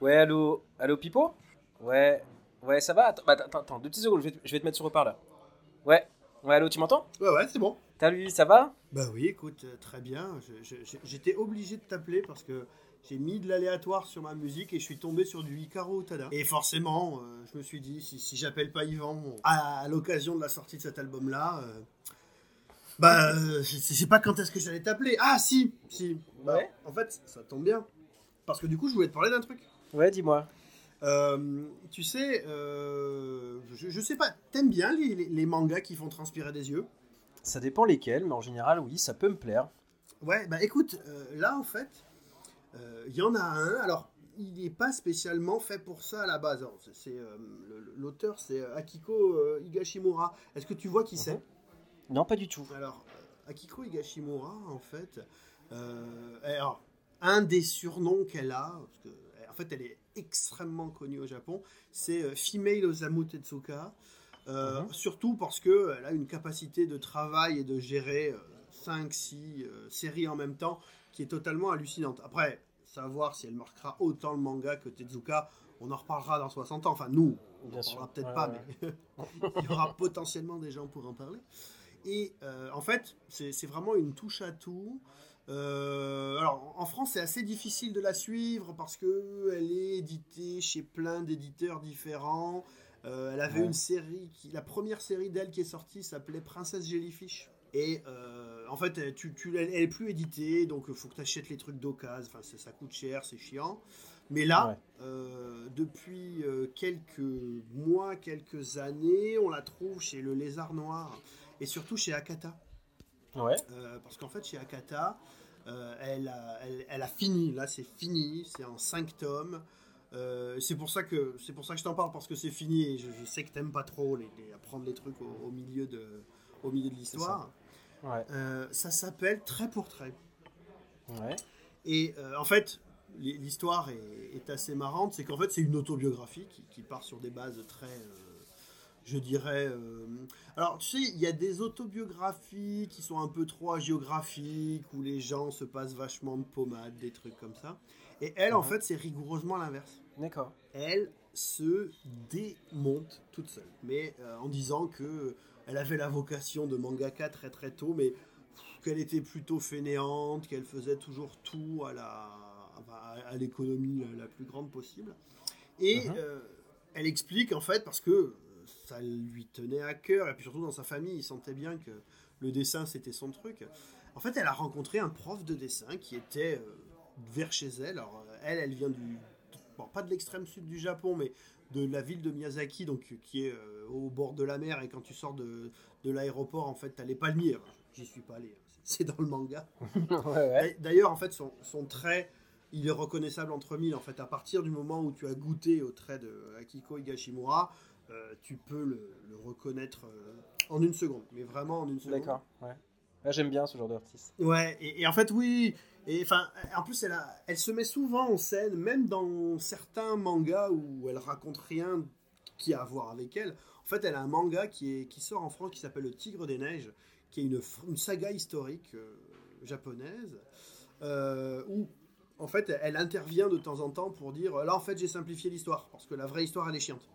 Ouais, allô, allô Pipo? Ouais, ouais, ça va? Attends, bah, attends, attends, deux petites secondes, je vais, te- je vais te mettre sur haut-parleur. Ouais, ouais, allô, tu m'entends? Ouais, ouais, c'est bon. Salut, ça va? Bah oui, écoute, euh, très bien. Je- je- je- J'étais obligé de t'appeler parce que j'ai mis de l'aléatoire sur ma musique et je suis tombé sur du Hikaru Utada. Et forcément, euh, je me suis dit, si, si j'appelle pas Yvan à, à l'occasion de la sortie de cet album-là, euh, bah, euh, je je sais pas quand est-ce que j'allais t'appeler. Ah, si, si. Bah, Ouais. En fait, ça tombe bien. Parce que du coup, je voulais te parler d'un truc. Ouais, dis-moi. Euh, tu sais, euh, je, je sais pas, t'aimes bien les, les- les mangas qui font transpirer des yeux? Ça dépend lesquels, mais en général, oui, ça peut me plaire. Ouais, bah écoute, euh, là en fait, euh, il y en a un. Alors, il n'est pas spécialement fait pour ça à la base. C'est- c'est, euh, le- L'auteur, c'est euh, Akiko euh, Higashimura. Est-ce que tu vois qui c'est? Non, pas du tout. Alors, euh, Akiko Higashimura, en fait, euh, alors, un des surnoms qu'elle a, parce que, en fait, elle est extrêmement connue au Japon, c'est euh, Female Osamu Tezuka. Euh, Mhm. Surtout parce qu'elle a une capacité de travail et de gérer 5-6 séries en même temps qui est totalement hallucinante. Après, savoir si elle marquera autant le manga que Tezuka, on en reparlera dans 60 ans. Enfin, nous, on Bien en sûr. parlera peut-être Ouais, pas, ouais. mais il y aura potentiellement des gens pour en parler. Et euh, en fait, c'est vraiment une touche à tout. Euh, alors, en France, c'est assez difficile de la suivre parce que elle est éditée chez plein d'éditeurs différents. Euh, elle avait Ouais. une série qui, la première série d'elle qui est sortie s'appelait Princesse Jellyfish. Et euh, en fait, elle, tu, tu- elle, elle est plus éditée, donc il faut que tu achètes les trucs d'occasion. Enfin, ça coûte cher, c'est chiant. Mais là, Ouais. euh, depuis euh, quelques mois, quelques années, on la trouve chez le Lézard Noir et surtout chez Akata. Ouais. Euh, parce qu'en fait, chez Akata, euh, elle, a, elle, elle a fini. Là, c'est fini. C'est en 5 tomes. Euh, c'est pour ça que c'est pour ça que je t'en parle parce que c'est fini et je, je sais que t'aimes pas trop les, les- apprendre les trucs au, au milieu de au milieu de l'histoire. Ouais. Euh, ça s'appelle Trait pour trait. Ouais. Et en fait, l'histoire est, est assez marrante. C'est qu'en fait, c'est une autobiographie qui, qui part sur des bases très, euh, je dirais. euh, Alors, tu sais, il y a des autobiographies qui sont un peu trop géographiques où les gens se passent vachement de pommade, des trucs comme ça. Et elle, en Mhm. fait, c'est rigoureusement l'inverse. D'accord. Elle se démonte toute seule, mais euh, en disant que elle avait la vocation de mangaka très très tôt, mais qu'elle était plutôt fainéante, qu'elle faisait toujours tout à la à- à l'économie la, plus grande possible. Et Mhm. euh, elle explique en fait parce que ça lui tenait à cœur et puis surtout dans sa famille, il sentait bien que le dessin c'était son truc. En fait, elle a rencontré un prof de dessin qui était euh, vers chez elle. Alors euh, elle, elle vient du bon, pas de l'extrême sud du Japon, mais de la ville de Miyazaki, donc euh, qui est euh, au bord de la mer. Et quand tu sors de, de l'aéroport, en fait, t'as les palmiers. J'y suis pas allé, hein. c'est dans le manga. ouais, ouais. D'a- D'ailleurs, en fait, son, son trait, il est reconnaissable entre mille. En fait, à partir du moment où tu as goûté au trait de Akiko Higashimura, euh, tu peux le, le reconnaître euh, en une seconde. Mais vraiment en une seconde. D'accord. Ouais. Ouais, J'aime bien ce genre d'artiste. Ouais, et, et en fait, oui. Et enfin, en plus, elle, a- elle se met souvent en scène, même dans certains mangas où elle raconte rien qui a à voir avec elle. En fait, elle a un manga qui, est, qui sort en France qui s'appelle Le Tigre des Neiges, qui est une, saga historique euh, japonaise, où en fait, elle intervient de temps en temps pour dire là, en fait, j'ai simplifié l'histoire, parce que la vraie histoire, elle est chiante.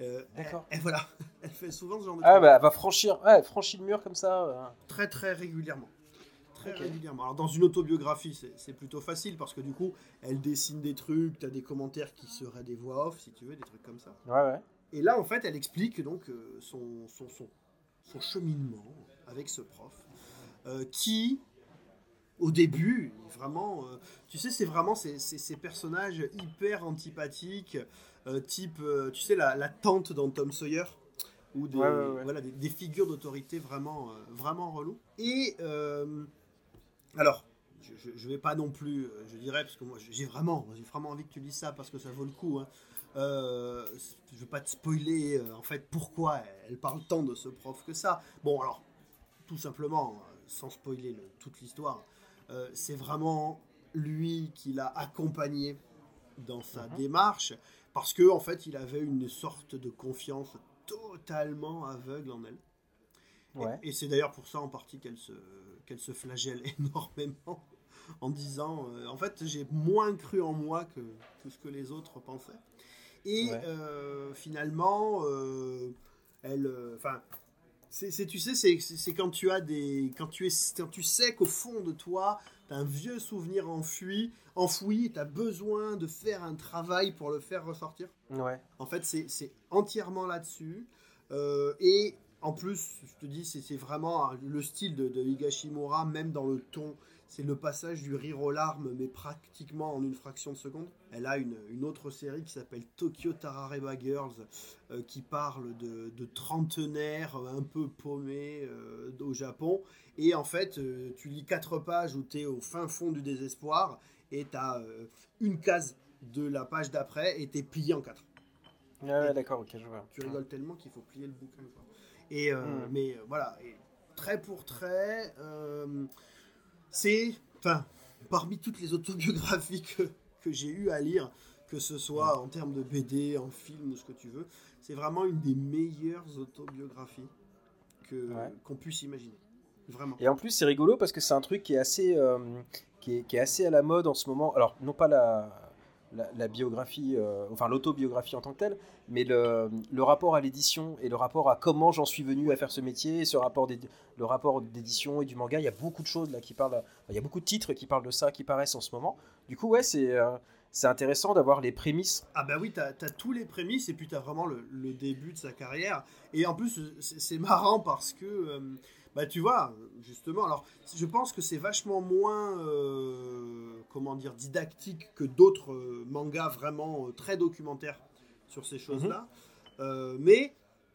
Euh, D'accord. Et, voilà, elle fait souvent ce genre de Ah bah, elle va franchir, ouais, elle franchit le mur comme ça. euh. très très régulièrement. Très régulièrement. Alors dans une autobiographie, c'est- plutôt facile parce que du coup, elle dessine des trucs, tu as des commentaires qui seraient des voix off, si tu veux, des trucs comme ça. Ouais, ouais. Et là, en fait, elle explique donc euh, son, son, son, son cheminement avec ce prof, euh, qui, au début, vraiment, euh, tu sais, c'est vraiment ces, ces- ces personnages hyper antipathiques, euh, type, euh, tu sais, la, la tante dans Tom Sawyer, ou des, Ouais, ouais, ouais. Voilà, des, des figures d'autorité vraiment, vraiment relou. Et alors, je, je, vais pas non plus, je dirais, parce que moi j'ai vraiment, j'ai vraiment envie que tu lises ça parce que ça vaut le coup. Hein. Euh, je vais pas te spoiler en fait pourquoi elle parle tant de ce prof que ça. Bon alors, tout simplement, sans spoiler le- toute l'histoire, euh, c'est vraiment lui qui l'a accompagné dans sa Mhm. démarche parce que en fait il avait une sorte de confiance totalement aveugle en elle Ouais. Et, et c'est d'ailleurs pour ça en partie qu'elle se, qu'elle se flagelle énormément en disant euh, en fait j'ai moins cru en moi que tout ce que les autres pensaient. Et Ouais. euh, finalement, euh, elle, enfin, c'est, tu sais, c'est, quand tu as des, quand tu es, quand tu sais qu'au fond de toi, tu as un vieux souvenir enfui, enfoui, tu as besoin de faire un travail pour le faire ressortir. Ouais. En fait, c'est c'est entièrement là-dessus. Euh, et en plus, je te dis, c'est vraiment euh, le style de, de Higashimura, même dans le ton. C'est le passage du rire aux larmes, mais pratiquement en une fraction de seconde. Elle a une, une autre série qui s'appelle Tokyo Tarareba Girls, euh, qui parle de, de trentenaires un peu paumés euh, au Japon. Et en fait, euh, tu lis quatre pages où tu es au fin fond du désespoir, et tu as une case de la page d'après, et tu es plié en quatre Ouais, ouais, d'accord, ok, je vois. tu rigoles tellement qu'il faut plier le bouquin. quoi. Et, euh, Mm. Mais euh, voilà, et trait pour trait, euh, c'est, enfin, parmi toutes les autobiographies que, que j'ai eu à lire, que ce soit en termes de BD, en film ou ce que tu veux, c'est vraiment une des meilleures autobiographies que Ouais. qu'on puisse imaginer. Vraiment. Et en plus, c'est rigolo parce que c'est un truc qui est assez, euh, qui, est, qui est assez à la mode en ce moment. Alors, non pas la, la, biographie, euh, enfin l'autobiographie en tant que telle, mais le, le rapport à l'édition et le rapport à comment j'en suis venu à faire ce métier, ce rapport le rapport d'édition et du manga. Il y a beaucoup de choses là qui parlent. Il y a beaucoup de titres qui parlent de ça, qui paraissent en ce moment. Du coup, ouais, c'est euh, intéressant d'avoir les prémices. Ah bah oui, t'as as tous les prémices et puis t'as vraiment le, début de sa carrière. Et en plus, c'est marrant parce que, euh, bah tu vois, justement, alors je pense que c'est vachement moins, euh, comment dire, didactique que d'autres euh, mangas vraiment euh, très documentaires sur ces choses-là. Euh, mais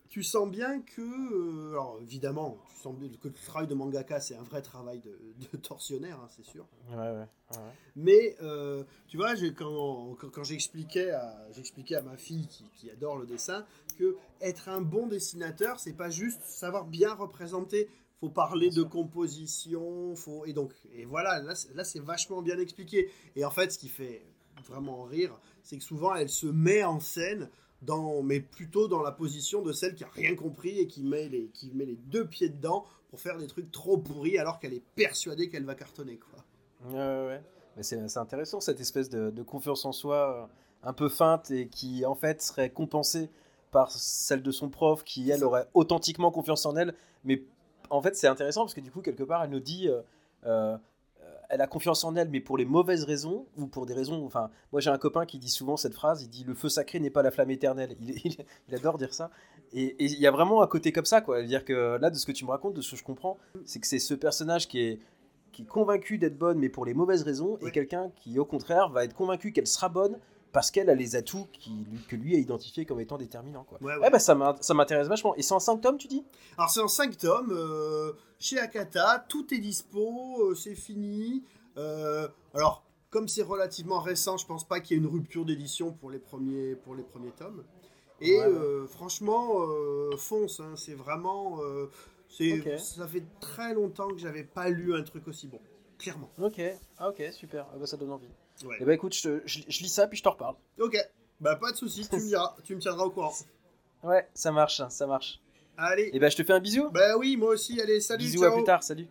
tu sens bien que, alors évidemment, tu sens bien que le travail de mangaka, c'est un vrai travail de, de tortionnaire, hein, c'est sûr. Ouais, ouais. ouais. Mais euh, tu vois, quand, quand, quand j'expliquais à, j'expliquais à ma fille qui, qui adore le dessin que être un bon dessinateur, c'est pas juste savoir bien représenter. Faut parler de composition, faut et donc et voilà là, c'est- là c'est vachement bien expliqué. Et en fait, ce qui fait vraiment rire, c'est que souvent elle se met en scène dans, mais plutôt dans la position de celle qui a rien compris et qui met les, qui met les deux pieds dedans pour faire des trucs trop pourris alors qu'elle est persuadée qu'elle va cartonner quoi. Ouais. Mais c'est intéressant cette espèce de, de confiance en soi euh, un peu feinte et qui en fait serait compensée par celle de son prof qui elle aurait authentiquement confiance en elle. Mais en fait c'est intéressant parce que du coup quelque part elle nous dit euh, euh, elle a confiance en elle mais pour les mauvaises raisons ou pour des raisons. Enfin moi j'ai un copain qui dit souvent cette phrase. Il dit le feu sacré n'est pas la flamme éternelle. Il, il- il adore dire ça. Et il y a vraiment un côté comme ça quoi. dire que là de ce que tu me racontes, de ce que je comprends, c'est que c'est ce personnage qui est qui est convaincue d'être bonne, mais pour les mauvaises raisons, et quelqu'un qui, au contraire, va être convaincu qu'elle sera bonne parce qu'elle a les atouts qui, que lui a identifiés comme étant déterminants. Quoi. Ouais, ouais. Ouais, bah, ça m'in- ça m'intéresse vachement. Et c'est en 5 tomes, tu dis? Alors c'est en 5 tomes, euh, chez Akata, tout est dispo, euh, c'est fini. Euh, alors, comme c'est relativement récent, je pense pas qu'il y ait une rupture d'édition pour, les premiers- pour les premiers tomes. Et Ouais, franchement, fonce, hein, c'est vraiment... euh, c'est- Ok. Ça fait très longtemps que j'avais pas lu un truc aussi bon, clairement. Ok, ah, ok, super. Ah, bah, ça donne envie. Ouais. Et bah écoute, je, te- je- je lis ça, puis je t'en reparle. Ok, bah pas de soucis, tu me diras, tu me tiendras au courant. Ouais, ça marche, ça marche. Allez, Et bah je te fais un bisou. bah oui, moi aussi, allez, salut, Bisous, ciao à plus tard, salut.